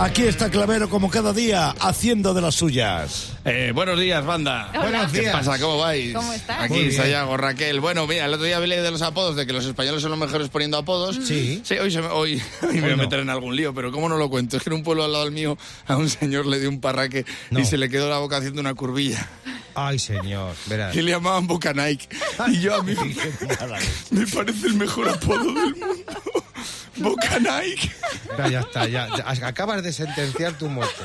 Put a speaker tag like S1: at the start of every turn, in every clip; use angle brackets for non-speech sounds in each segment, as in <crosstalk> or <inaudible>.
S1: Aquí está Clavero como cada día, haciendo de las suyas.
S2: Eh, buenos días, banda.
S3: Buenos
S2: ¿Qué
S3: días.
S2: pasa? ¿Cómo vais?
S4: ¿Cómo estás?
S2: Aquí. Sayago, Raquel. Bueno, mira, el otro día hablé de los apodos, de que los españoles son los mejores poniendo apodos.
S3: Sí.
S2: Sí, hoy, se me, hoy, <laughs> hoy me voy a meter en algún lío, pero ¿cómo no lo cuento? Es que en un pueblo al lado del mío a un señor le dio un parraque
S3: No.
S2: y se le quedó la boca haciendo una curvilla.
S3: Ay, señor, verás.
S2: Y le llamaban Boca Nike. Y yo a mí <laughs> me parece el mejor apodo del mundo. Boca Nike.
S3: Ya, ya está, ya, ya. Acabas de sentenciar tu muerte.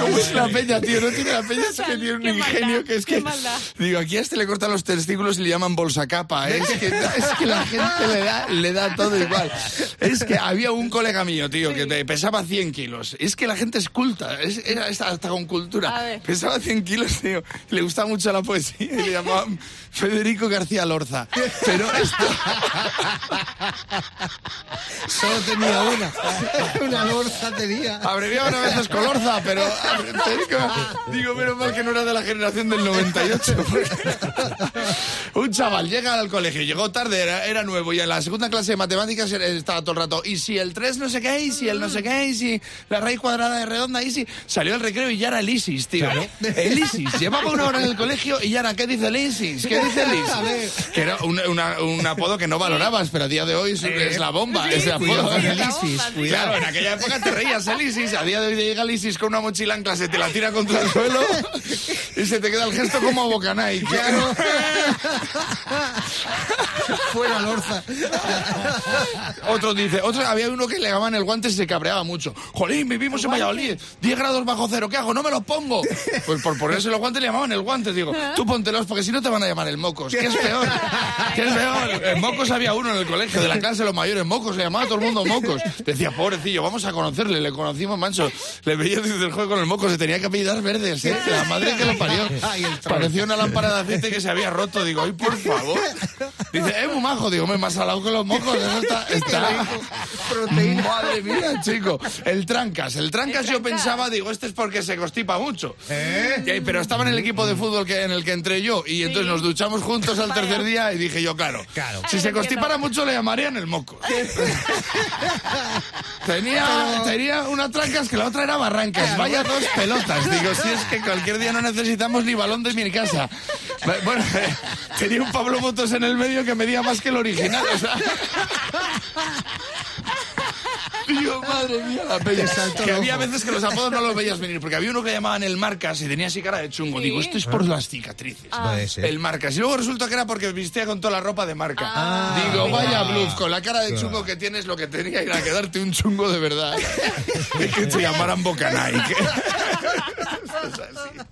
S2: ¿Cómo es la peña, tío? No tiene la peña, es que tiene un
S4: Qué maldad,
S2: ingenio que es que...
S4: maldad.
S2: Digo, aquí a este le cortan los testículos y le llaman bolsa capa. ¿eh? Es, que, es que la gente le da, le da todo igual. Es que había un colega mío, tío, que pesaba 100 kilos. Es que la gente es culta, es, era hasta con cultura. Pesaba 100 kilos, tío. Le gustaba mucho la poesía y le llamaban Federico García Lorza. Pero esto...
S3: Solo tenía una. <laughs> Una lorza tenía.
S2: Abreviaban a veces Colorza, pero Federico, digo, menos mal que no era de la generación del 98. <laughs> Un chaval llega al colegio, llegó tarde, era, era nuevo, y en la segunda clase de matemáticas estaba todo el rato, y si el 3 no sé qué, y si el no sé qué, y si la raíz cuadrada es redonda, y si... Salió al recreo y ya era el ISIS, tío. El ISIS, llevaba una hora en el colegio y ya era, ¿qué dice el ISIS? ¿Qué dice el ISIS? <laughs> Que era un, una- un apodo que no valorabas, pero a día de hoy es, es la bomba, ese apodo.
S3: Cuidado con el
S4: la
S3: ISIS,
S4: bomba, sí.
S3: cuidado.
S2: Claro, en aquella época te reías el ISIS, a día de hoy llega el ISIS con una mochila en clase, te la tira contra el suelo <laughs> y se te queda el gesto como a Bocanay. <laughs>
S3: Claro. Fuera lorza.
S2: Otro dice, otro, había uno que le llamaban el guante y se cabreaba mucho. Jolín, vivimos en Valladolid, 10 grados bajo cero, ¿qué hago? No me los pongo. Pues por ponerse los guantes le llamaban el guante. Digo, tú póntelos porque si no te van a llamar el mocos. ¿Qué es peor? ¿Qué es peor? En mocos había uno en el colegio de la clase de los mayores, mocos, le llamaba a todo el mundo mocos. Decía, pobrecillo, vamos a conocerle, le conocimos, mancho. Le veía desde el juego con el moco, se tenía que apellidar verdes, ¿eh? La madre que lo parió. <laughs>
S3: Ay, el troll.
S2: Parecía una lámpara de aceite que se había roto. Digo, ay, por favor. Dice, eh, muy majo. Digo, me más salado que los mocos. Eso está, <laughs> está...
S3: Proteína.
S2: Madre mía, chico. El trancas. El trancas
S4: El
S2: yo
S4: trancas.
S2: pensaba, digo, este es porque se constipa mucho.
S3: ¿Eh?
S2: Y- Pero estaba en el equipo de fútbol que, en el que entré yo. Y entonces nos duchamos juntos al tercer día y dije yo, claro.
S3: Claro.
S2: Si se constipara mucho le llamarían el moco. <laughs> tenía, tenía una trancas que la otra era barrancas. Vaya dos pelotas. Digo, si es que cualquier día no necesitamos ni balón de mi casa. Bueno, eh, <laughs> tenía un Pablo Motos en el medio que medía más que el original. O sea, <laughs> <laughs> Tío, madre mía, la
S3: saltó
S2: Que
S3: el
S2: había veces que los apodos no los veías venir, porque había uno que llamaban el Marcas y tenía así cara de chungo.
S4: Sí.
S2: Digo, esto es por las cicatrices.
S3: Ser.
S2: El Marcas. Y luego resulta que era porque vestía con toda la ropa de marca.
S4: Ah,
S2: Digo,
S4: mira.
S2: vaya bluff, con la cara de chungo que tienes, lo que tenía era que darte un chungo de verdad. <laughs> Es que te llamaran Boca Nike. <laughs> Es así.